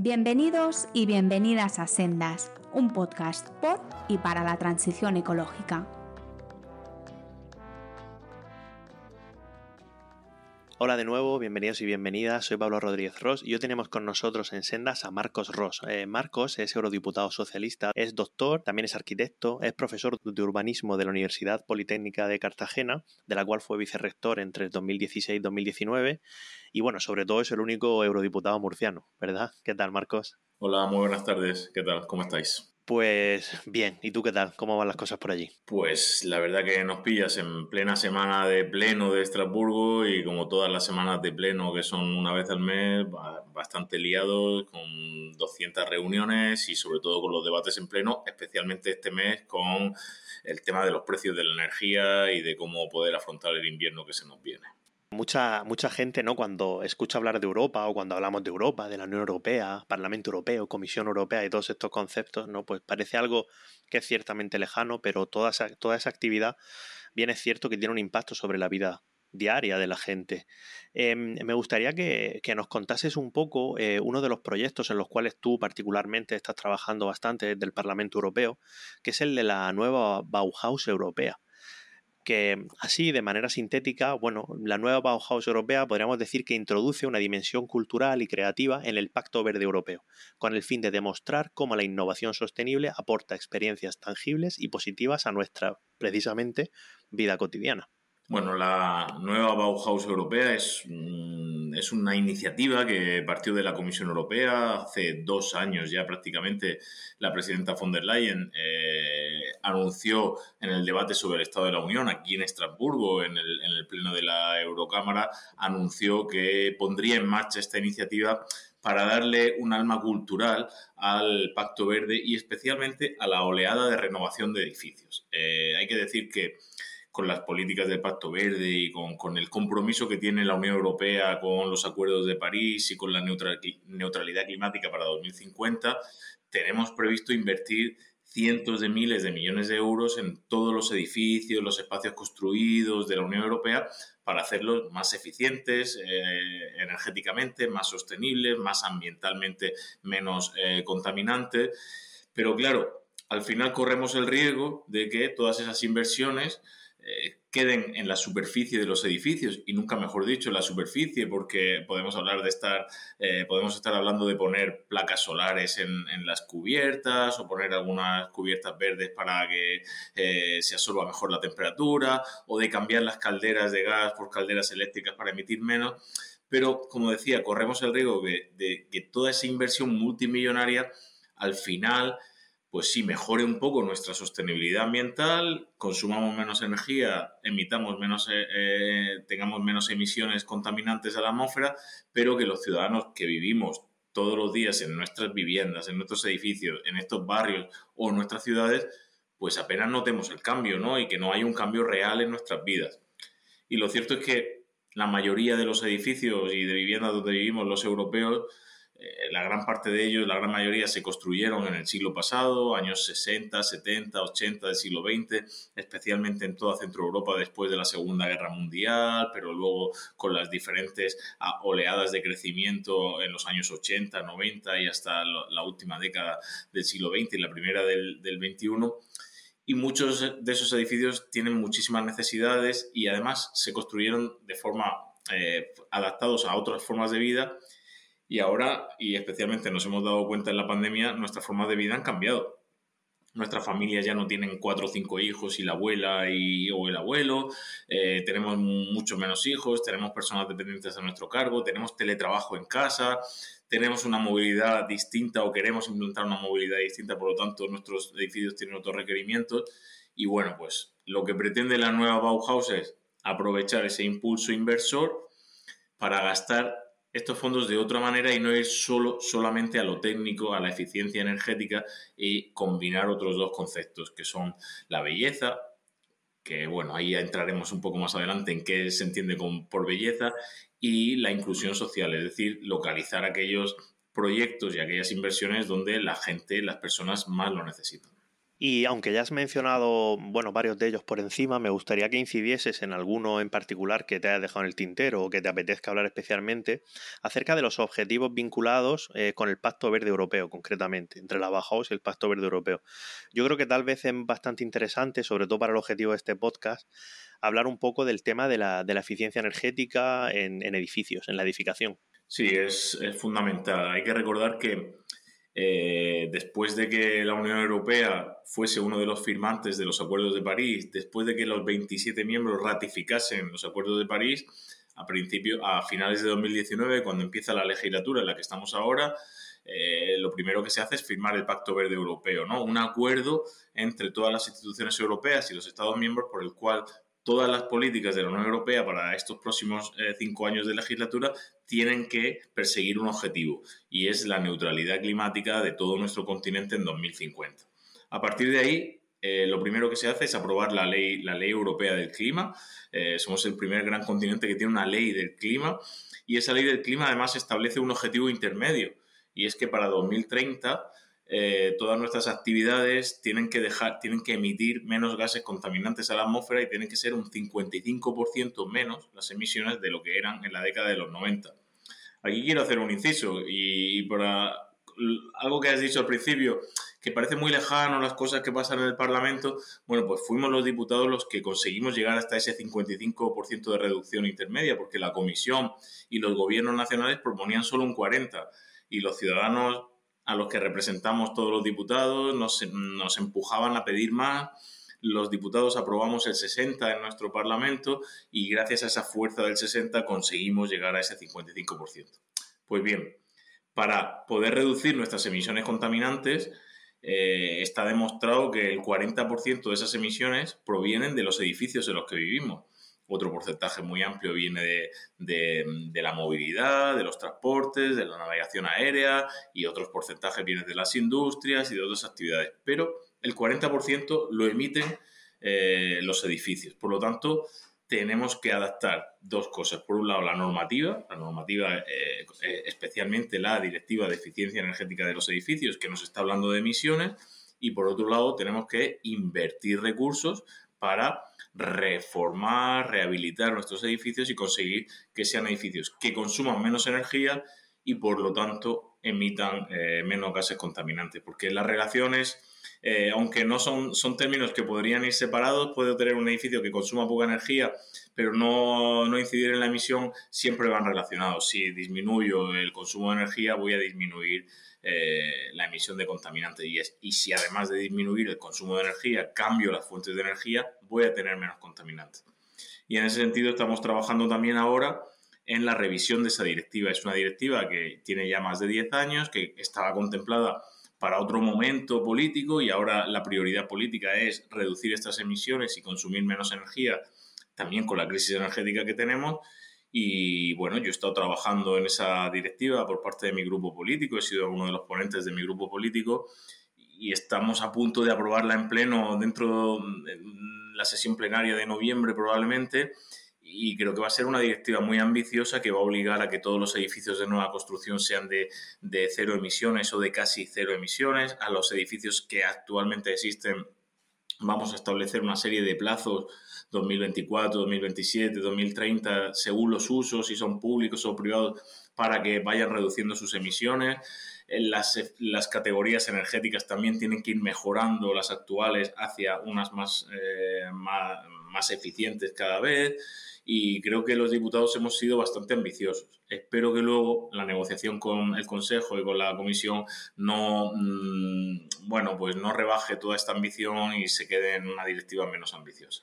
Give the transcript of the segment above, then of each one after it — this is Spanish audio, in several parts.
Bienvenidos y bienvenidas a Sendas, un podcast por y para la transición ecológica. Hola de nuevo, bienvenidos y bienvenidas. Soy Pablo Rodríguez Ross y hoy tenemos con nosotros en Sendas a Marcos Ross. Eh, Marcos es eurodiputado socialista, es doctor, también es arquitecto, es profesor de urbanismo de la Universidad Politécnica de Cartagena, de la cual fue vicerrector entre 2016 y 2019. Y bueno, sobre todo es el único eurodiputado murciano, ¿verdad? ¿Qué tal, Marcos? Hola, muy buenas tardes. ¿Qué tal? ¿Cómo estáis? Pues bien, ¿y tú qué tal? ¿Cómo van las cosas por allí? Pues la verdad que nos pillas en plena semana de pleno de Estrasburgo y como todas las semanas de pleno que son una vez al mes, bastante liados con 200 reuniones y sobre todo con los debates en pleno, especialmente este mes con el tema de los precios de la energía y de cómo poder afrontar el invierno que se nos viene. Mucha, mucha gente, ¿no? Cuando escucha hablar de Europa o cuando hablamos de Europa, de la Unión Europea, Parlamento Europeo, Comisión Europea y todos estos conceptos, ¿no? Pues parece algo que es ciertamente lejano, pero toda esa, toda esa actividad bien es cierto que tiene un impacto sobre la vida diaria de la gente. Em, me gustaría que, nos contases un poco eh, uno de los proyectos en los cuales tú particularmente estás trabajando bastante desde el Parlamento Europeo, que es el de la nueva Bauhaus europea que así, de manera sintética, bueno, la nueva Bauhaus europea podríamos decir que introduce una dimensión cultural y creativa en el Pacto Verde Europeo, con el fin de demostrar cómo la innovación sostenible aporta experiencias tangibles y positivas a nuestra, precisamente, vida cotidiana. Bueno, la nueva Bauhaus europea es, es, una iniciativa que partió de la Comisión Europea hace dos años ya prácticamente. La presidenta von der Leyen eh, anunció en el debate sobre el Estado de la Unión aquí en Estrasburgo, en el, en el pleno de la Eurocámara, anunció que pondría en marcha esta iniciativa para darle un alma cultural al Pacto Verde y especialmente a la oleada de renovación de edificios. Eh, hay que decir que con las políticas del Pacto Verde y con, el compromiso que tiene la Unión Europea con los acuerdos de París y con la neutralidad climática para 2050, tenemos previsto invertir cientos de miles de millones de euros en todos los edificios, los espacios construidos de la Unión Europea para hacerlos más eficientes eh, energéticamente, más sostenibles, más ambientalmente menos eh, contaminantes. Pero claro, al final corremos el riesgo de que todas esas inversiones eh, queden en la superficie de los edificios y nunca mejor dicho en la superficie porque podemos hablar de estar eh, podemos estar hablando de poner placas solares en, las cubiertas o poner algunas cubiertas verdes para que eh, se absorba mejor la temperatura o de cambiar las calderas de gas por calderas eléctricas para emitir menos. Pero como decía corremos el riesgo de que toda esa inversión multimillonaria al final pues sí, mejore un poco nuestra sostenibilidad ambiental, consumamos menos energía, emitamos menos, eh, eh, tengamos menos emisiones contaminantes a la atmósfera, pero que los ciudadanos que vivimos todos los días en nuestras viviendas, en nuestros edificios, en estos barrios o en nuestras ciudades, pues apenas notemos el cambio, ¿no? Y que no hay un cambio real en nuestras vidas. Y lo cierto es que la mayoría de los edificios y de viviendas donde vivimos los europeos, eh, la gran parte de ellos, la gran mayoría, se construyeron en el siglo pasado, años 60, 70, 80 del siglo XX, especialmente en toda Centro Europa después de la Segunda Guerra Mundial, pero luego con las diferentes ah, oleadas de crecimiento en los años 80, 90 y hasta la última década del siglo XX y la primera del, del XXI y muchos de esos edificios tienen muchísimas necesidades y además se construyeron de forma eh, adaptados a otras formas de vida y ahora, y especialmente nos hemos dado cuenta en la pandemia, nuestras formas de vida han cambiado. Nuestras familias ya no tienen cuatro o cinco hijos y la abuela y, o el abuelo, eh, tenemos mucho menos hijos, tenemos personas dependientes a nuestro cargo, tenemos teletrabajo en casa, tenemos una movilidad distinta o queremos implantar una movilidad distinta, por lo tanto nuestros edificios tienen otros requerimientos. Y bueno, pues lo que pretende la nueva Bauhaus es aprovechar ese impulso inversor para gastar estos fondos de otra manera y no ir solo, solamente a lo técnico, a la eficiencia energética y combinar otros dos conceptos que son la belleza, que bueno, ahí entraremos un poco más adelante en qué se entiende por belleza, y la inclusión social, es decir, localizar aquellos proyectos y aquellas inversiones donde la gente, las personas más lo necesitan. Y aunque ya has mencionado, bueno, varios de ellos por encima, me gustaría que incidieses en alguno en particular que te haya dejado en el tintero o que te apetezca hablar especialmente acerca de los objetivos vinculados eh, con el Pacto Verde Europeo, concretamente, entre la Bauhaus y el Pacto Verde Europeo. Yo creo que tal vez es bastante interesante, sobre todo para el objetivo de este podcast, hablar un poco del tema de la, eficiencia energética en, edificios, en la edificación. Sí, es fundamental. Hay que recordar que eh, después de que la Unión Europea fuese uno de los firmantes de los acuerdos de París, después de que los 27 miembros ratificasen los acuerdos de París, a, principio, a finales de 2019, cuando empieza la legislatura en la que estamos ahora, eh, lo primero que se hace es firmar el Pacto Verde Europeo, ¿no? un acuerdo entre todas las instituciones europeas y los Estados miembros por el cual todas las políticas de la Unión Europea para estos próximos eh, cinco años de legislatura tienen que perseguir un objetivo y es la neutralidad climática de todo nuestro continente en 2050. A partir de ahí, eh, lo primero que se hace es aprobar la ley, la ley europea del clima. Eh, somos el primer gran continente que tiene una ley del clima y esa ley del clima además establece un objetivo intermedio y es que para 2030 eh, todas nuestras actividades tienen que dejar, tienen que emitir menos gases contaminantes a la atmósfera y tienen que ser un 55% menos las emisiones de lo que eran en la década de los 90. Aquí quiero hacer un inciso y, por algo que has dicho al principio, que parece muy lejano las cosas que pasan en el Parlamento, bueno, pues fuimos los diputados los que conseguimos llegar hasta ese 55% de reducción intermedia, porque la Comisión y los gobiernos nacionales proponían solo un 40% y los ciudadanos a los que representamos todos los diputados, nos, empujaban a pedir más, los diputados aprobamos el 60 en nuestro Parlamento y gracias a esa fuerza del 60 conseguimos llegar a ese 55%. Pues bien, para poder reducir nuestras emisiones contaminantes, eh, está demostrado que el 40% de esas emisiones provienen de los edificios en los que vivimos. Otro porcentaje muy amplio viene de, la movilidad, de los transportes, de la navegación aérea y otros porcentajes vienen de las industrias y de otras actividades. Pero el 40% lo emiten eh, los edificios. Por lo tanto, tenemos que adaptar dos cosas. Por un lado, la normativa, la normativa, eh, eh, especialmente la Directiva de Eficiencia Energética de los Edificios, que nos está hablando de emisiones, y por otro lado, tenemos que invertir recursos para reformar, rehabilitar nuestros edificios y conseguir que sean edificios que consuman menos energía y por lo tanto emitan eh, menos gases contaminantes. Porque las relaciones, eh, aunque no son, son términos que podrían ir separados, puedo tener un edificio que consuma poca energía, pero no, no incidir en la emisión, siempre van relacionados. Si disminuyo el consumo de energía, voy a disminuir eh, la emisión de contaminantes. Y, y si además de disminuir el consumo de energía, cambio las fuentes de energía, voy a tener menos contaminantes. Y en ese sentido estamos trabajando también ahora en la revisión de esa directiva. Es una directiva que tiene ya más de 10 años, que estaba contemplada para otro momento político y ahora la prioridad política es reducir estas emisiones y consumir menos energía, también con la crisis energética que tenemos. Y bueno, yo he estado trabajando en esa directiva por parte de mi grupo político, he sido uno de los ponentes de mi grupo político y estamos a punto de aprobarla en pleno dentro de la sesión plenaria de noviembre probablemente y creo que va a ser una directiva muy ambiciosa que va a obligar a que todos los edificios de nueva construcción sean de, de cero emisiones o de casi cero emisiones. A los edificios que actualmente existen vamos a establecer una serie de plazos 2024, 2027, 2030, según los usos, si son públicos o privados, para que vayan reduciendo sus emisiones. Las, las categorías energéticas también tienen que ir mejorando las actuales hacia unas más, eh, más, más eficientes cada vez y creo que los diputados hemos sido bastante ambiciosos. Espero que luego la negociación con el Consejo y con la Comisión no, mm, bueno, pues no rebaje toda esta ambición y se quede en una directiva menos ambiciosa.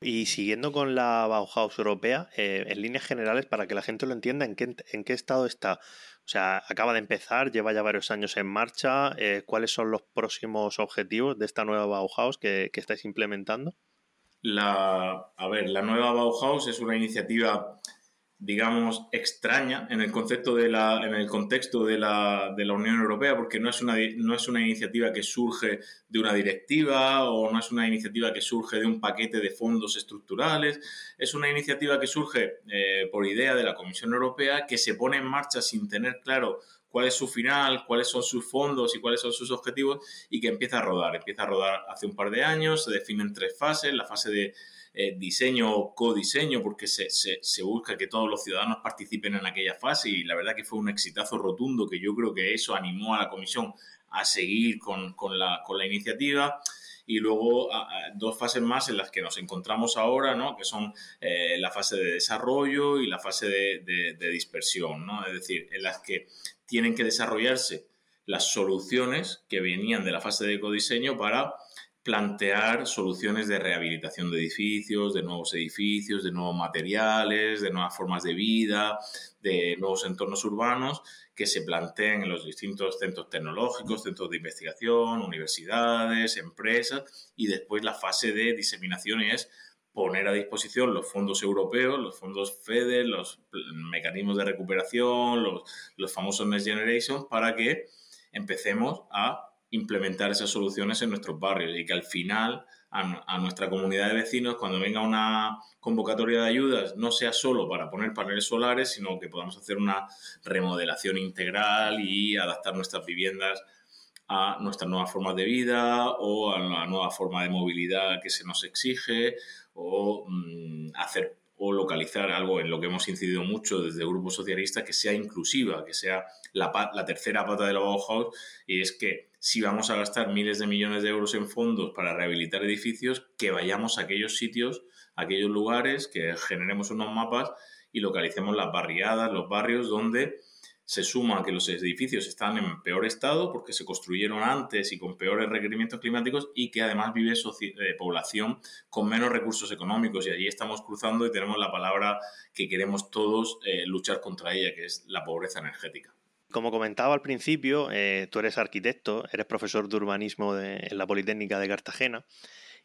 Y siguiendo con la Bauhaus europea, eh, en líneas generales, para que la gente lo entienda, ¿en qué, en qué estado está? O sea, acaba de empezar, lleva ya varios años en marcha. Eh, ¿Cuáles son los próximos objetivos de esta nueva Bauhaus que, que estáis implementando? La, a ver, la nueva Bauhaus es una iniciativa digamos, extraña en el concepto de la, en el contexto de la, de la Unión Europea, porque no es, una, no es una iniciativa que surge de una directiva o no es una iniciativa que surge de un paquete de fondos estructurales, es una iniciativa que surge eh, por idea de la Comisión Europea que se pone en marcha sin tener claro cuál es su final, cuáles son sus fondos y cuáles son sus objetivos y que empieza a rodar. Empieza a rodar hace un par de años, se definen tres fases, la fase de eh, diseño o codiseño, porque se, se, busca que todos los ciudadanos participen en aquella fase y la verdad que fue un exitazo rotundo que yo creo que eso animó a la comisión a seguir con, con, la, con la iniciativa y luego dos fases más en las que nos encontramos ahora, ¿no? que son eh, la fase de desarrollo y la fase de, de, dispersión, ¿no? es decir, en las que tienen que desarrollarse las soluciones que venían de la fase de ecodiseño para plantear soluciones de rehabilitación de edificios, de nuevos edificios, de nuevos materiales, de nuevas formas de vida, de nuevos entornos urbanos que se planteen en los distintos centros tecnológicos, centros de investigación, universidades, empresas y después la fase de diseminación es poner a disposición los fondos europeos, los fondos FEDER, los mecanismos de recuperación, los, los famosos Next Generation para que empecemos a implementar esas soluciones en nuestros barrios y que al final a, nuestra comunidad de vecinos, cuando venga una convocatoria de ayudas, no sea solo para poner paneles solares, sino que podamos hacer una remodelación integral y adaptar nuestras viviendas a nuestras nuevas formas de vida o a la nueva forma de movilidad que se nos exige o mm, hacer o localizar algo en lo que hemos incidido mucho desde el Grupo Socialista, que sea inclusiva, que sea la, la tercera pata de la Bauhaus, y es que si vamos a gastar miles de millones de euros en fondos para rehabilitar edificios, que vayamos a aquellos sitios, a aquellos lugares, que generemos unos mapas y localicemos las barriadas, los barrios donde se suma que los edificios están en peor estado porque se construyeron antes y con peores requerimientos climáticos y que además vive eh, población con menos recursos económicos y allí estamos cruzando y tenemos la palabra que queremos todos eh, luchar contra ella, que es la pobreza energética. Como comentaba al principio, eh, tú eres arquitecto, eres profesor de urbanismo en la Politécnica de Cartagena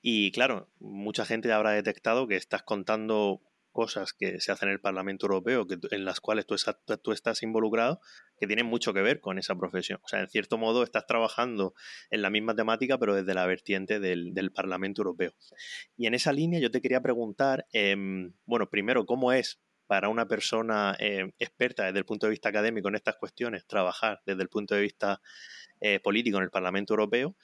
y claro, mucha gente habrá detectado que estás contando cosas que se hacen en el Parlamento Europeo, en las cuales tú, tú, estás involucrado, que tienen mucho que ver con esa profesión. O sea, en cierto modo estás trabajando en la misma temática, pero desde la vertiente del, Parlamento Europeo. Y en esa línea yo te quería preguntar, em, bueno, primero, ¿cómo es para una persona eh, experta desde el punto de vista académico en estas cuestiones trabajar desde el punto de vista eh, político en el Parlamento Europeo?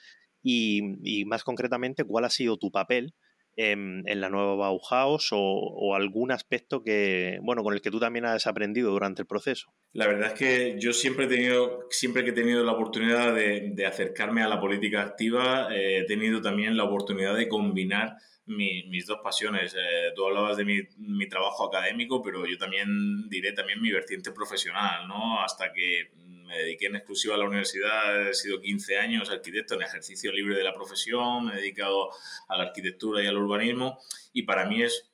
y más concretamente, ¿cuál ha sido tu papel? En, la nueva Bauhaus o, algún aspecto que, bueno, con el que tú también has aprendido durante el proceso? La verdad es que yo siempre he tenido, siempre que he tenido la oportunidad de, acercarme a la política activa, eh, he tenido también la oportunidad de combinar mis dos pasiones. Eh, tú hablabas de mi, mi, trabajo académico, pero yo también diré también mi vertiente profesional, ¿no? Hasta que me dediqué en exclusiva a la universidad, he sido 15 años arquitecto en ejercicio libre de la profesión, me he dedicado a la arquitectura y al urbanismo y para mí es,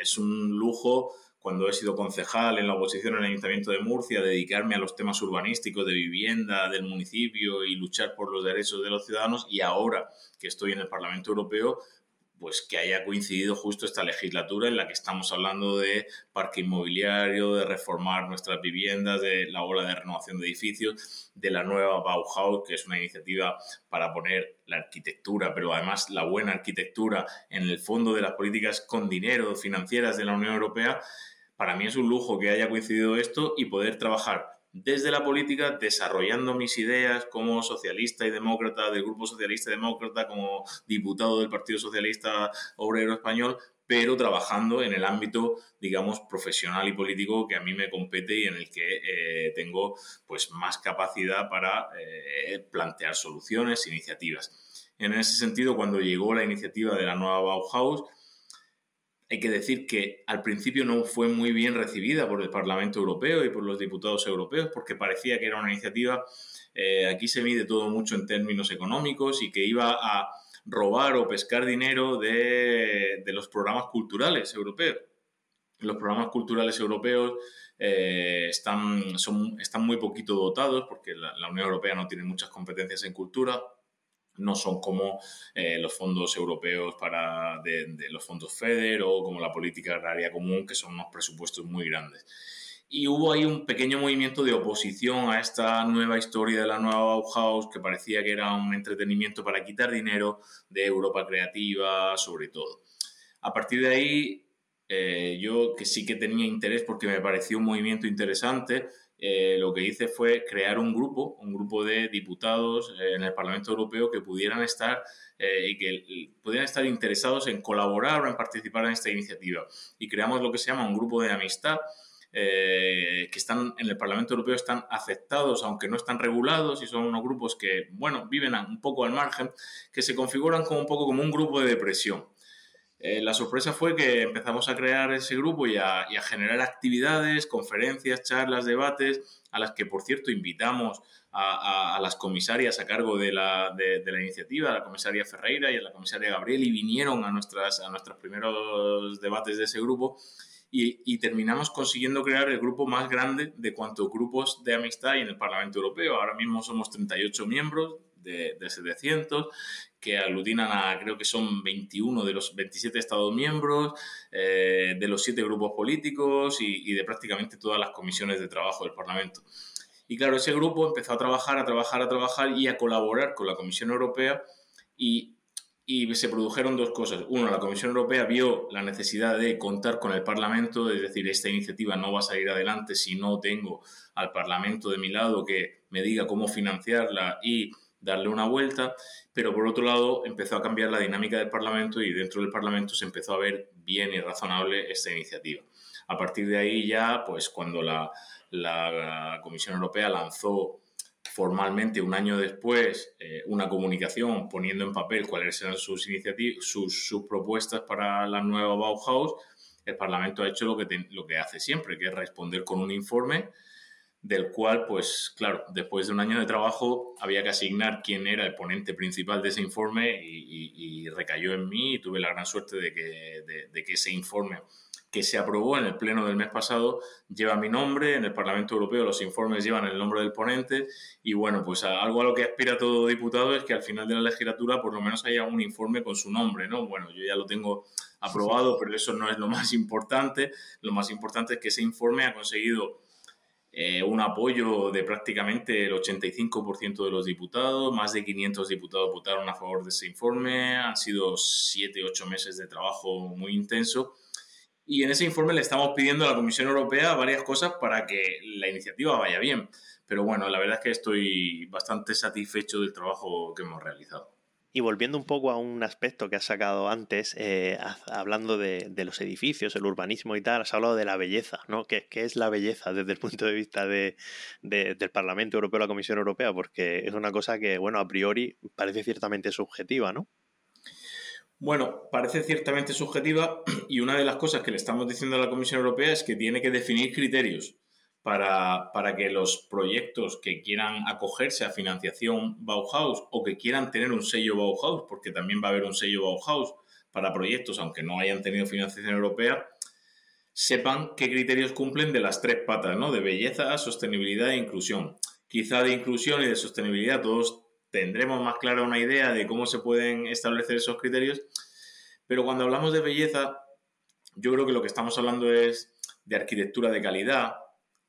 es un lujo cuando he sido concejal en la oposición en el Ayuntamiento de Murcia, dedicarme a los temas urbanísticos de vivienda del municipio y luchar por los derechos de los ciudadanos y ahora que estoy en el Parlamento Europeo, pues que haya coincidido justo esta legislatura en la que estamos hablando de parque inmobiliario, de reformar nuestras viviendas, de la ola de renovación de edificios, de la nueva Bauhaus, que es una iniciativa para poner la arquitectura, pero además la buena arquitectura en el fondo de las políticas con dinero financieras de la Unión Europea. Para mí es un lujo que haya coincidido esto y poder trabajar desde la política, desarrollando mis ideas como socialista y demócrata del Grupo Socialista y Demócrata, como diputado del Partido Socialista Obrero Español, pero trabajando en el ámbito, digamos, profesional y político que a mí me compete y en el que eh, tengo pues, más capacidad para eh, plantear soluciones, iniciativas. En ese sentido, cuando llegó la iniciativa de la nueva Bauhaus, hay que decir que al principio no fue muy bien recibida por el Parlamento Europeo y por los diputados europeos porque parecía que era una iniciativa, eh, aquí se mide todo mucho en términos económicos y que iba a robar o pescar dinero de, los programas culturales europeos. Los programas culturales europeos eh, están, son, están muy poquito dotados porque la Unión Europea no tiene muchas competencias en cultura no son como eh, los fondos europeos para los fondos FEDER o como la política agraria común, que son unos presupuestos muy grandes. Y hubo ahí un pequeño movimiento de oposición a esta nueva historia de la nueva Bauhaus, que parecía que era un entretenimiento para quitar dinero de Europa creativa, sobre todo. A partir de ahí, eh, yo que sí que tenía interés porque me pareció un movimiento interesante, eh, lo que hice fue crear un grupo, un grupo de diputados eh, en el Parlamento Europeo que pudieran estar y que pudieran estar interesados en colaborar o en participar en esta iniciativa. Y creamos lo que se llama un grupo de amistad eh, que están en el Parlamento Europeo están aceptados, aunque no están regulados, y son unos grupos que, bueno, viven un poco al margen, que se configuran como un poco como un grupo de depresión. Eh, la sorpresa fue que empezamos a crear ese grupo y a, generar actividades, conferencias, charlas, debates, a las que, por cierto, invitamos a, las comisarias a cargo de la, iniciativa, a la comisaria Ferreira y a la comisaria Gabriel, y vinieron a, nuestras, nuestros primeros debates de ese grupo y, terminamos consiguiendo crear el grupo más grande de cuantos grupos de amistad hay en el Parlamento Europeo. Ahora mismo somos 38 miembros de, de 700 que aglutinan a, creo que son 21 de los 27 Estados miembros, eh, de los 7 grupos políticos y, y, de prácticamente todas las comisiones de trabajo del Parlamento. Y claro, ese grupo empezó a trabajar, a trabajar, a trabajar y a colaborar con la Comisión Europea y y se produjeron dos cosas. Uno, la Comisión Europea vio la necesidad de contar con el Parlamento, es decir, esta iniciativa no va a salir adelante si no tengo al Parlamento de mi lado que me diga cómo financiarla y darle una vuelta, pero por otro lado empezó a cambiar la dinámica del Parlamento y dentro del Parlamento se empezó a ver bien y razonable esta iniciativa. A partir de ahí ya, pues cuando la, la Comisión Europea lanzó formalmente un año después eh, una comunicación poniendo en papel cuáles eran sus iniciativas, sus, sus, propuestas para la nueva Bauhaus, el Parlamento ha hecho lo que, lo que hace siempre, que es responder con un informe del cual, pues claro, después de un año de trabajo había que asignar quién era el ponente principal de ese informe y, recayó en mí. Y tuve la gran suerte de que, de que ese informe que se aprobó en el pleno del mes pasado lleva mi nombre, en el Parlamento Europeo los informes llevan el nombre del ponente. Y bueno, pues algo a lo que aspira todo diputado es que al final de la legislatura por lo menos haya un informe con su nombre, ¿no? Bueno, yo ya lo tengo aprobado, pero eso no es lo más importante, lo más importante es que ese informe ha conseguido eh, un apoyo de prácticamente el 85% de los diputados, más de 500 diputados votaron a favor de ese informe, han sido 7, 8 meses de trabajo muy intenso y en ese informe le estamos pidiendo a la Comisión Europea varias cosas para que la iniciativa vaya bien. Pero bueno, la verdad es que estoy bastante satisfecho del trabajo que hemos realizado. Y volviendo un poco a un aspecto que has sacado antes, eh, hablando de, los edificios, el urbanismo y tal, has hablado de la belleza, ¿no? ¿Qué, es la belleza desde el punto de vista de, del Parlamento Europeo, la Comisión Europea? Porque es una cosa que, bueno, a priori parece ciertamente subjetiva, ¿no? Bueno, parece ciertamente subjetiva y una de las cosas que le estamos diciendo a la Comisión Europea es que tiene que definir criterios para, que los proyectos que quieran acogerse a financiación Bauhaus o que quieran tener un sello Bauhaus, porque también va a haber un sello Bauhaus para proyectos, aunque no hayan tenido financiación europea, sepan qué criterios cumplen de las tres patas, ¿no? De belleza, sostenibilidad e inclusión. Quizá de inclusión y de sostenibilidad todos tendremos más clara una idea de cómo se pueden establecer esos criterios, pero cuando hablamos de belleza, yo creo que lo que estamos hablando es de arquitectura de calidad,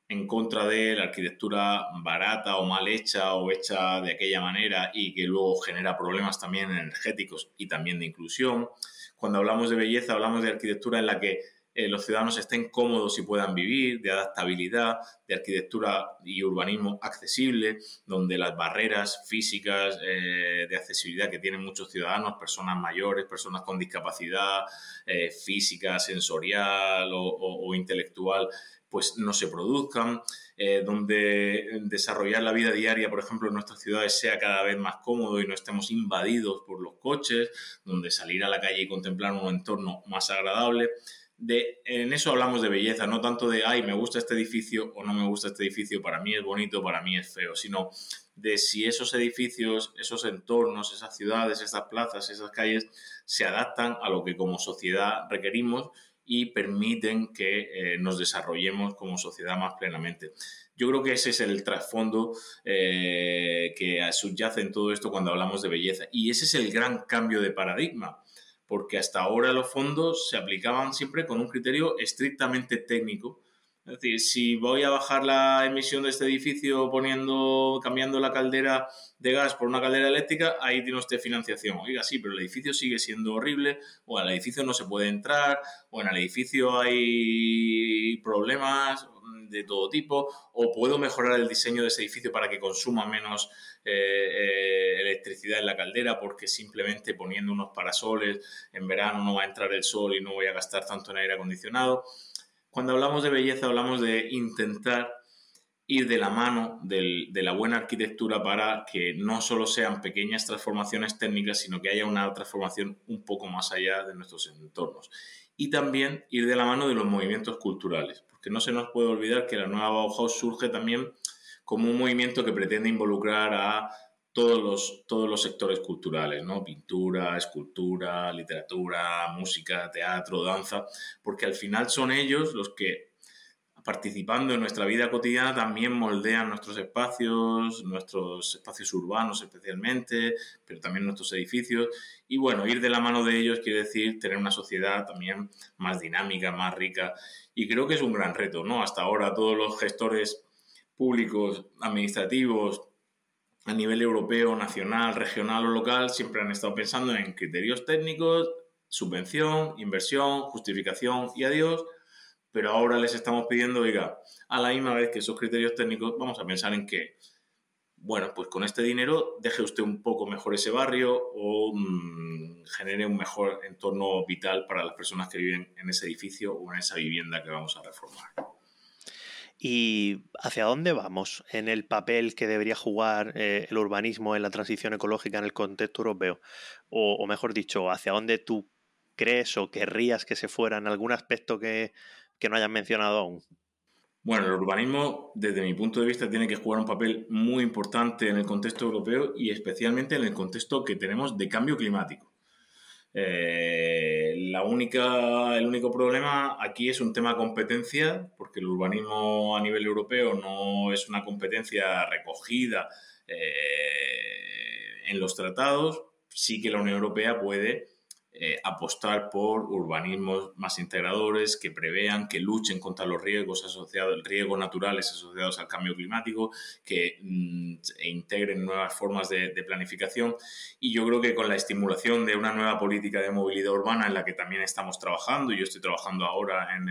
en contra de la arquitectura barata o mal hecha o hecha de aquella manera y que luego genera problemas también energéticos y también de inclusión. Cuando hablamos de belleza, hablamos de arquitectura en la que eh, los ciudadanos estén cómodos y puedan vivir, de adaptabilidad, de arquitectura y urbanismo accesible, donde las barreras físicas eh, de accesibilidad que tienen muchos ciudadanos, personas mayores, personas con discapacidad eh, física, sensorial o, intelectual, pues no se produzcan, donde desarrollar la vida diaria, por ejemplo, en nuestras ciudades sea cada vez más cómodo y no estemos invadidos por los coches, donde salir a la calle y contemplar un entorno más agradable. En eso hablamos de belleza, no tanto de, ay, me gusta este edificio o no me gusta este edificio, para mí es bonito, para mí es feo, sino de si esos edificios, esos entornos, esas ciudades, esas plazas, esas calles se adaptan a lo que como sociedad requerimos y permiten que eh, nos desarrollemos como sociedad más plenamente. Yo creo que ese es el trasfondo eh, que subyace en todo esto cuando hablamos de belleza. Y ese es el gran cambio de paradigma porque hasta ahora los fondos se aplicaban siempre con un criterio estrictamente técnico Es decir, si voy a bajar la emisión de este edificio poniendo, cambiando la caldera de gas por una caldera eléctrica, ahí tiene usted financiación. Oiga, sí, pero el edificio sigue siendo horrible, o al edificio no se puede entrar, o en el edificio hay problemas de todo tipo, o puedo mejorar el diseño de ese edificio para que consuma menos eh, eh, electricidad en la caldera, porque simplemente poniendo unos parasoles en verano no va a entrar el sol y no voy a gastar tanto en aire acondicionado. Cuando hablamos de belleza hablamos de intentar ir de la mano de la buena arquitectura para que no solo sean pequeñas transformaciones técnicas, sino que haya una transformación un poco más allá de nuestros entornos. Y también ir de la mano de los movimientos culturales, porque no se nos puede olvidar que la nueva Bauhaus surge también como un movimiento que pretende involucrar a todos los, todos los sectores culturales, ¿no? Pintura, escultura, literatura, música, teatro, danza, porque al final son ellos los que, participando en nuestra vida cotidiana, también moldean nuestros espacios, nuestros espacios urbanos especialmente, pero también nuestros edificios. Y bueno, ir de la mano de ellos quiere decir tener una sociedad también más dinámica, más rica. Y creo que es un gran reto, ¿no? Hasta ahora todos los gestores públicos, administrativos, a nivel europeo, nacional, regional o local, siempre han estado pensando en criterios técnicos, subvención, inversión, justificación y adiós, pero ahora les estamos pidiendo, oiga, a la misma vez que esos criterios técnicos, vamos a pensar en que, bueno, pues con este dinero deje usted un poco mejor ese barrio o mm, genere un mejor entorno vital para las personas que viven en ese edificio o en esa vivienda que vamos a reformar. ¿Y hacia dónde vamos en el papel que debería jugar eh, el urbanismo en la transición ecológica en el contexto europeo? O, mejor dicho, ¿hacia dónde tú crees o querrías que se fuera en algún aspecto que, que no hayas mencionado aún? Bueno, el urbanismo, desde mi punto de vista, tiene que jugar un papel muy importante en el contexto europeo y especialmente en el contexto que tenemos de cambio climático. Eh, la única, el único problema aquí es un tema de competencia, porque el urbanismo a nivel europeo no es una competencia recogida eh, en los tratados. Sí que la Unión Europea puede eh, apostar por urbanismos más integradores que prevean, que luchen contra los riesgos asociados, riesgos naturales asociados al cambio climático, que mm, e integren nuevas formas de, planificación. Y yo creo que con la estimulación de una nueva política de movilidad urbana en la que también estamos trabajando, yo estoy trabajando ahora en,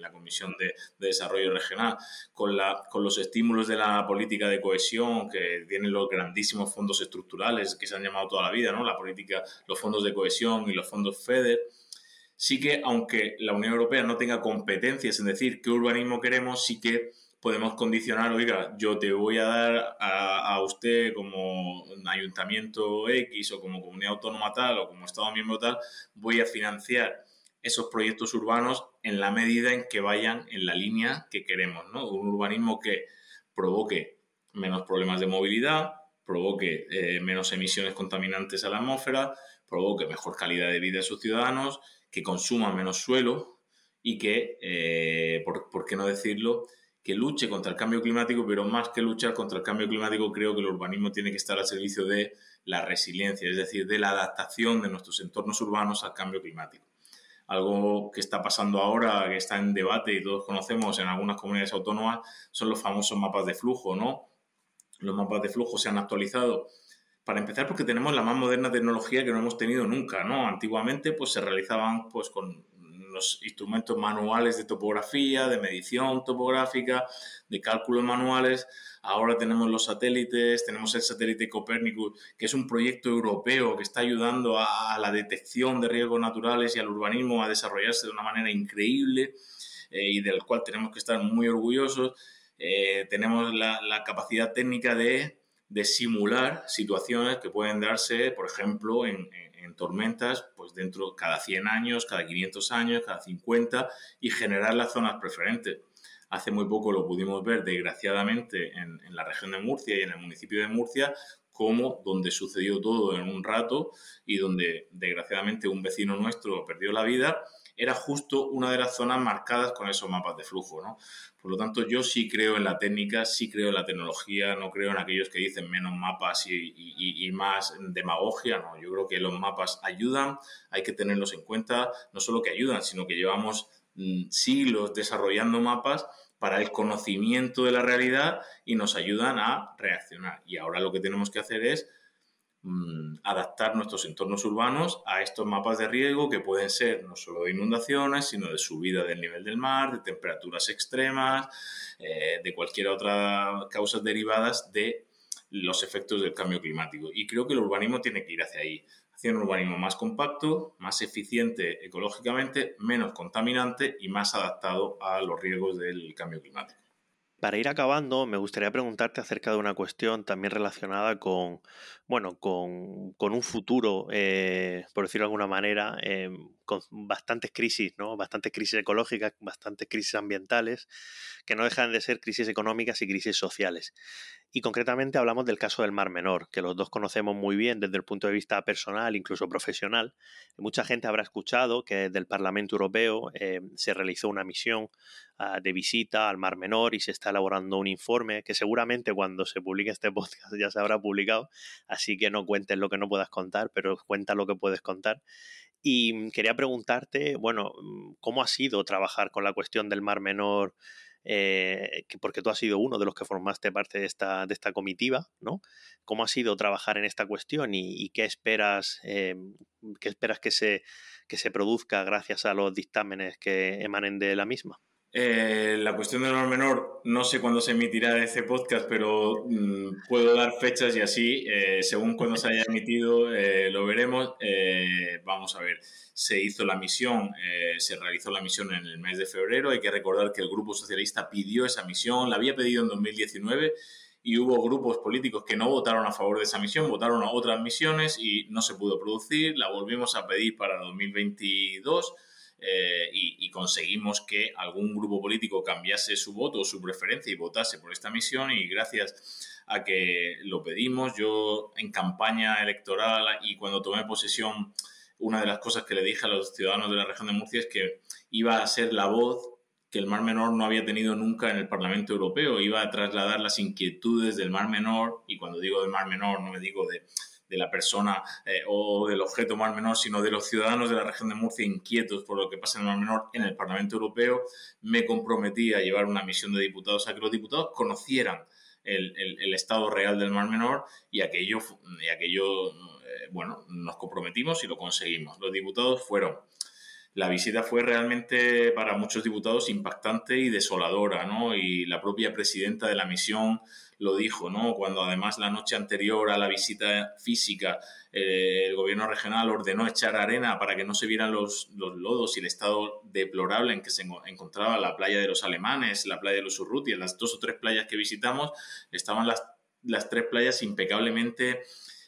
la Comisión de, Desarrollo Regional, con, la, con los estímulos de la política de cohesión que tienen los grandísimos fondos estructurales que se han llamado toda la vida, ¿no? la política, los fondos de cohesión y los fondos FEDER, sí que aunque la Unión Europea no tenga competencias en decir qué urbanismo queremos, sí que podemos condicionar, oiga, yo te voy a dar a, usted como un ayuntamiento X o como comunidad autónoma tal o como Estado miembro tal, voy a financiar esos proyectos urbanos en la medida en que vayan en la línea que queremos, ¿no? Un urbanismo que provoque menos problemas de movilidad, provoque eh, menos emisiones contaminantes a la atmósfera, provoque mejor calidad de vida a sus ciudadanos, que consuman menos suelo y que, eh, por, qué no decirlo, que luche contra el cambio climático, pero más que luchar contra el cambio climático, creo que el urbanismo tiene que estar al servicio de la resiliencia, es decir, de la adaptación de nuestros entornos urbanos al cambio climático. Algo que está pasando ahora, que está en debate y todos conocemos en algunas comunidades autónomas, son los famosos mapas de flujo, ¿no? Los mapas de flujo se han actualizado para empezar, porque tenemos la más moderna tecnología que no hemos tenido nunca, ¿no? Antiguamente, pues se realizaban, pues, con los instrumentos manuales de topografía, de medición topográfica, de cálculos manuales. Ahora tenemos los satélites, tenemos el satélite Copernicus, que es un proyecto europeo que está ayudando a, la detección de riesgos naturales y al urbanismo a desarrollarse de una manera increíble eh, y del cual tenemos que estar muy orgullosos. Eh, tenemos la capacidad técnica de de simular situaciones que pueden darse, por ejemplo, en, tormentas, pues dentro cada 100 años, cada 500 años, cada 50 y generar las zonas preferentes. Hace muy poco lo pudimos ver, desgraciadamente, en, en la región de Murcia y en el municipio de Murcia, como donde sucedió todo en un rato y donde desgraciadamente un vecino nuestro perdió la vida era justo una de las zonas marcadas con esos mapas de flujo. ¿no? Por lo tanto, yo sí creo en la técnica, sí creo en la tecnología, no creo en aquellos que dicen menos mapas y, más demagogia. No, yo creo que los mapas ayudan, hay que tenerlos en cuenta, no solo que ayudan, sino que llevamos mm, siglos desarrollando mapas para el conocimiento de la realidad y nos ayudan a reaccionar. Y ahora lo que tenemos que hacer es mm, adaptar nuestros entornos urbanos a estos mapas de riesgo que pueden ser no solo de inundaciones, sino de subida del nivel del mar, de temperaturas extremas, eh, de cualquier otra causas derivadas de los efectos del cambio climático. Y creo que el urbanismo tiene que ir hacia ahí, hacia un urbanismo más compacto, más eficiente ecológicamente, menos contaminante y más adaptado a los riesgos del cambio climático. Para ir acabando, me gustaría preguntarte acerca de una cuestión también relacionada con, bueno, con, un futuro, eh, por decirlo de alguna manera, eh, con bastantes crisis, ¿no? Bastantes crisis ecológicas, bastantes crisis ambientales, que no dejan de ser crisis económicas y crisis sociales. Y concretamente hablamos del caso del Mar Menor, que los dos conocemos muy bien desde el punto de vista personal, incluso profesional. Mucha gente habrá escuchado que desde el Parlamento Europeo eh, se realizó una misión ah, de visita al Mar Menor y se está elaborando un informe que seguramente cuando se publique este podcast ya se habrá publicado, así que no cuentes lo que no puedas contar, pero cuenta lo que puedes contar. Y quería preguntarte, bueno, ¿cómo ha sido trabajar con la cuestión del Mar Menor? Eh, porque tú has sido uno de los que formaste parte de esta, de esta comitiva, ¿no? ¿Cómo ha sido trabajar en esta cuestión y, qué esperas, eh, qué esperas que se, que se produzca gracias a los dictámenes que emanen de la misma? Eh, la cuestión del mar menor, no sé cuándo se emitirá ese podcast, pero mm, puedo dar fechas y así, eh, según cuando se haya emitido, eh, lo veremos. vamos a ver, se hizo la misión, se realizó la misión en el mes de febrero. Hay que recordar que el Grupo Socialista pidió esa misión, la había pedido en 2019 y hubo grupos políticos que no votaron a favor de esa misión, votaron a otras misiones y no se pudo producir. La volvimos a pedir para 2022 eh, y, conseguimos que algún grupo político cambiase su voto o su preferencia y votase por esta misión y gracias a que lo pedimos, yo en campaña electoral y cuando tomé posesión, una de las cosas que le dije a los ciudadanos de la región de Murcia es que iba a ser la voz que el Mar Menor no había tenido nunca en el Parlamento Europeo, iba a trasladar las inquietudes del Mar Menor, y cuando digo del Mar Menor no me digo de de la persona eh, o del objeto Mar Menor, sino de los ciudadanos de la región de Murcia inquietos por lo que pasa en el Mar Menor en el Parlamento Europeo, me comprometí a llevar una misión de diputados a que los diputados conocieran el, estado real del Mar Menor y aquello, y aquello eh, bueno, nos comprometimos y lo conseguimos. Los diputados fueron la visita fue realmente para muchos diputados impactante y desoladora, ¿no? Y la propia presidenta de la misión lo dijo, ¿no? Cuando además la noche anterior a la visita física eh, el gobierno regional ordenó echar arena para que no se vieran los, lodos y el estado deplorable en que se encontraba la playa de los alemanes, la playa de los Urruti, las dos o tres playas que visitamos, estaban las, las tres playas impecablemente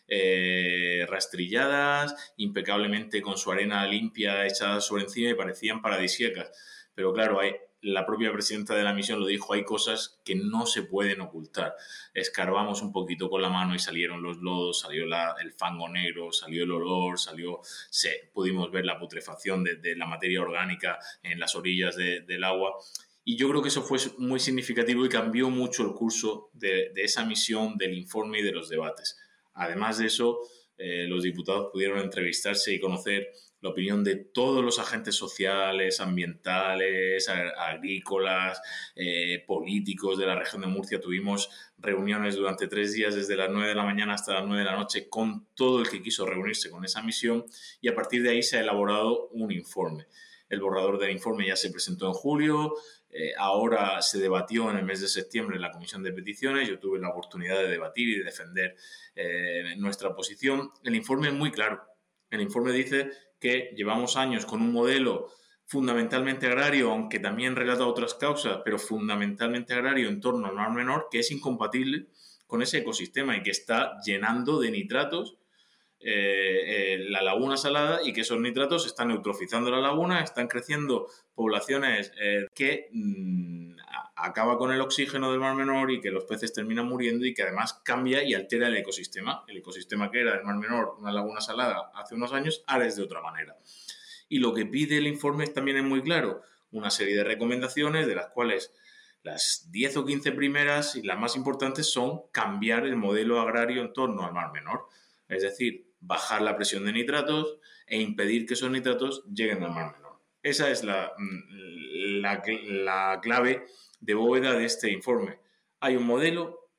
eh, rastrilladas, impecablemente con su arena limpia echada sobre encima y parecían paradisíacas. Pero claro, hay, la propia presidenta de la misión lo dijo, hay cosas que no se pueden ocultar. Escarbamos un poquito con la mano y salieron los lodos, salió el fango negro, salió el olor, salió, se, pudimos ver la putrefacción de, la materia orgánica en las orillas del agua. Y yo creo que eso fue muy significativo y cambió mucho el curso de esa misión, del informe y de los debates. Además de eso, eh, los diputados pudieron entrevistarse y conocer la opinión de todos los agentes sociales, ambientales, agrícolas, eh, políticos de la región de Murcia. Tuvimos reuniones durante tres días, desde las nueve de la mañana hasta las nueve de la noche, con todo el que quiso reunirse con esa misión y a partir de ahí se ha elaborado un informe. El borrador del informe ya se presentó en julio, eh, ahora se debatió en el mes de septiembre en la Comisión de Peticiones, yo tuve la oportunidad de debatir y de defender eh, nuestra posición. El informe es muy claro. El informe dice llevamos años con un modelo fundamentalmente agrario, aunque también relata otras causas, pero fundamentalmente agrario en torno al mar menor, que es incompatible con ese ecosistema y que está llenando de nitratos eh, eh, la laguna salada y que esos nitratos están eutrofizando la laguna, están creciendo poblaciones eh, que mm, acaba con el oxígeno del mar menor y que los peces terminan muriendo y que además cambia y altera el ecosistema. El ecosistema que era del mar menor, una laguna salada hace unos años, ahora es de otra manera. Y lo que pide el informe también es muy claro, una serie de recomendaciones de las cuales las 10 o 15 primeras y las más importantes son cambiar el modelo agrario en torno al mar menor. Es decir, bajar la presión de nitratos e impedir que esos nitratos lleguen al mar menor. Esa es la, mm, la, la clave de bóveda de este informe. Hay un modelo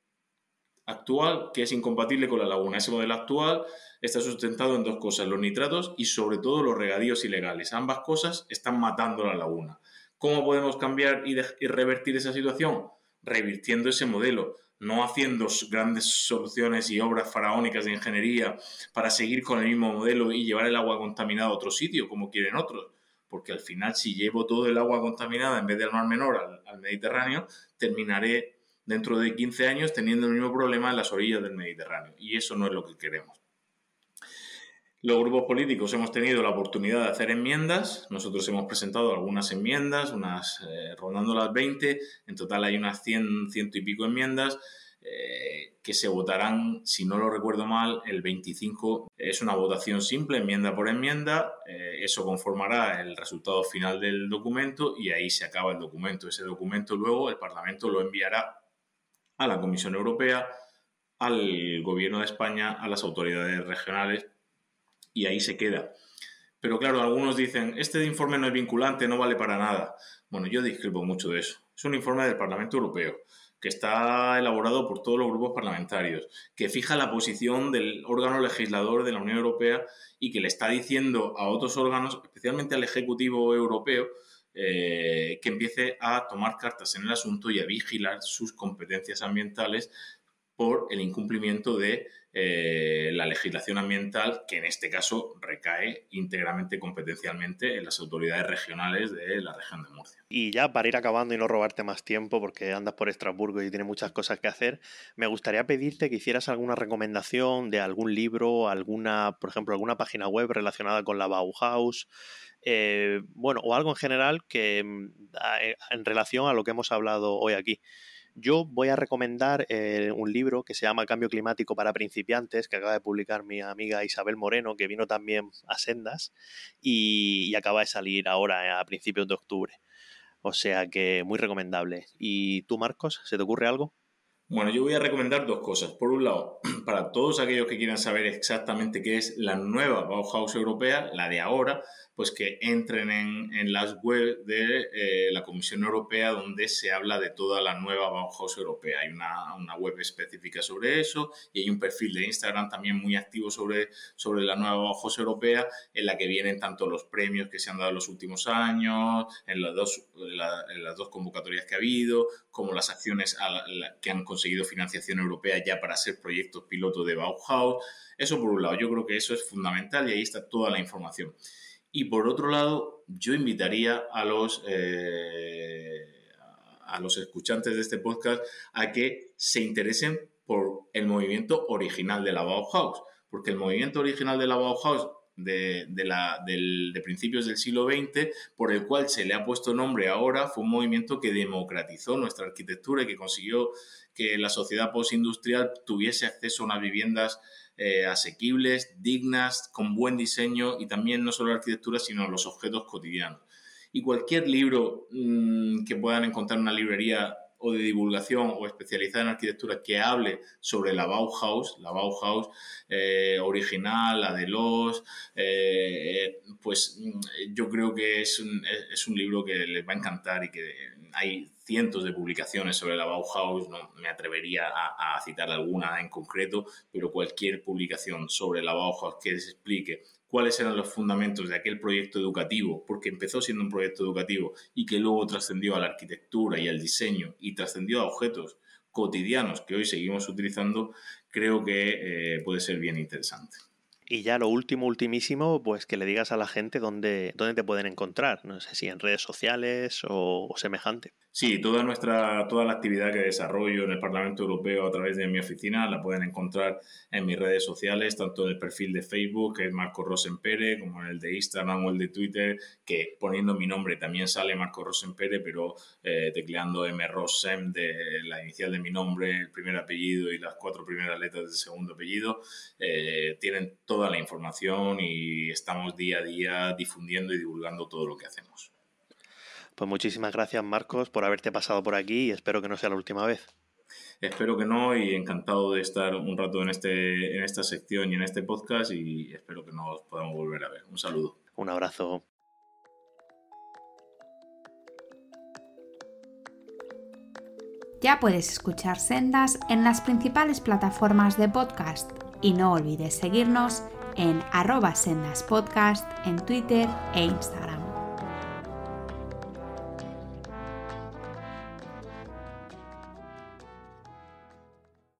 actual que es incompatible con la laguna. Ese modelo actual está sustentado en dos cosas, los nitratos y sobre todo los regadíos ilegales. Ambas cosas están matando la laguna. ¿Cómo podemos cambiar y, revertir esa situación? Revirtiendo ese modelo, no haciendo grandes soluciones y obras faraónicas de ingeniería para seguir con el mismo modelo y llevar el agua contaminada a otro sitio, como quieren otros. Porque al final, si llevo todo el agua contaminada en vez del mar menor al, Mediterráneo, terminaré dentro de 15 años teniendo el mismo problema en las orillas del Mediterráneo. Y eso no es lo que queremos. Los grupos políticos hemos tenido la oportunidad de hacer enmiendas. Nosotros hemos presentado algunas enmiendas, unas eh, rondando las 20. En total hay unas 100, ciento y pico enmiendas eh, que se votarán, si no lo recuerdo mal, el 25. Es una votación simple, enmienda por enmienda. Eh, eso conformará el resultado final del documento y ahí se acaba el documento. Ese documento luego el Parlamento lo enviará a la Comisión Europea, al Gobierno de España, a las autoridades regionales y ahí se queda. Pero claro, algunos dicen, este informe no es vinculante, no vale para nada. Bueno, yo discrepo mucho de eso. Es un informe del Parlamento Europeo que está elaborado por todos los grupos parlamentarios, que fija la posición del órgano legislador de la Unión Europea y que le está diciendo a otros órganos, especialmente al Ejecutivo Europeo, eh, que empiece a tomar cartas en el asunto y a vigilar sus competencias ambientales por el incumplimiento de eh, la legislación ambiental, que en este caso recae íntegramente competencialmente en las autoridades regionales de la región de Murcia. Y ya para ir acabando y no robarte más tiempo, porque andas por Estrasburgo y tienes muchas cosas que hacer, me gustaría pedirte que hicieras alguna recomendación de algún libro, alguna, por ejemplo, alguna página web relacionada con la Bauhaus, eh, bueno, o algo en general que mm, eh, en relación a lo que hemos hablado hoy aquí. Yo voy a recomendar eh, un libro que se llama Cambio Climático para Principiantes, que acaba de publicar mi amiga Isabel Moreno, que vino también a Sendas y, y acaba de salir ahora a principios de octubre. O sea que muy recomendable. ¿Y tú, Marcos, se te ocurre algo? Bueno, yo voy a recomendar dos cosas. Por un lado, para todos aquellos que quieran saber exactamente qué es la nueva Bauhaus europea, la de ahora, pues que entren en, las webs de eh, la Comisión Europea donde se habla de toda la nueva Bauhaus europea. Hay una, web específica sobre eso y hay un perfil de Instagram también muy activo sobre, sobre la nueva Bauhaus europea en la que vienen tanto los premios que se han dado en los últimos años, en las dos, en las dos convocatorias que ha habido, como las acciones que han conseguido financiación europea ya para ser proyectos piloto de Bauhaus. Eso por un lado, yo creo que eso es fundamental y ahí está toda la información. Y por otro lado, yo invitaría a los, eh, a los escuchantes de este podcast a que se interesen por el movimiento original de la Bauhaus, porque el movimiento original de la Bauhaus de, la, de, principios del siglo XX, por el cual se le ha puesto nombre ahora, fue un movimiento que democratizó nuestra arquitectura y que consiguió que la sociedad postindustrial tuviese acceso a unas viviendas eh, asequibles, dignas, con buen diseño y también no solo la arquitectura, sino los objetos cotidianos. Y cualquier libro mm, que puedan encontrar en una librería o de divulgación o especializada en arquitectura que hable sobre la Bauhaus, la Bauhaus eh, original, la de los, eh, pues mm, yo creo que es un, es un libro que les va a encantar y que hay cientos de publicaciones sobre la Bauhaus, no me atrevería a, citar alguna en concreto, pero cualquier publicación sobre la Bauhaus que les explique cuáles eran los fundamentos de aquel proyecto educativo, porque empezó siendo un proyecto educativo y que luego trascendió a la arquitectura y al diseño y trascendió a objetos cotidianos que hoy seguimos utilizando, creo que eh, puede ser bien interesante. Y ya lo último, ultimísimo, pues que le digas a la gente dónde, dónde te pueden encontrar. No sé si en redes sociales o semejante. Sí, toda nuestra, toda la actividad que desarrollo en el Parlamento Europeo a través de mi oficina la pueden encontrar en mis redes sociales, tanto en el perfil de Facebook, que es Marco Rosenpere, como en el de Instagram o el de Twitter, que poniendo mi nombre también sale Marco Rosenpere, pero eh, tecleando mrossem de la inicial de mi nombre, el primer apellido y las cuatro primeras letras del segundo apellido, eh, tienen toda la información y estamos día a día difundiendo y divulgando todo lo que hacemos. Pues muchísimas gracias Marcos por haberte pasado por aquí y espero que no sea la última vez. Espero que no y encantado de estar un rato en, este, en esta sección y en este podcast y espero que nos podamos volver a ver. Un saludo. Un abrazo. Ya puedes escuchar Sendas en las principales plataformas de podcast y no olvides seguirnos en arroba sendaspodcast en Twitter e Instagram.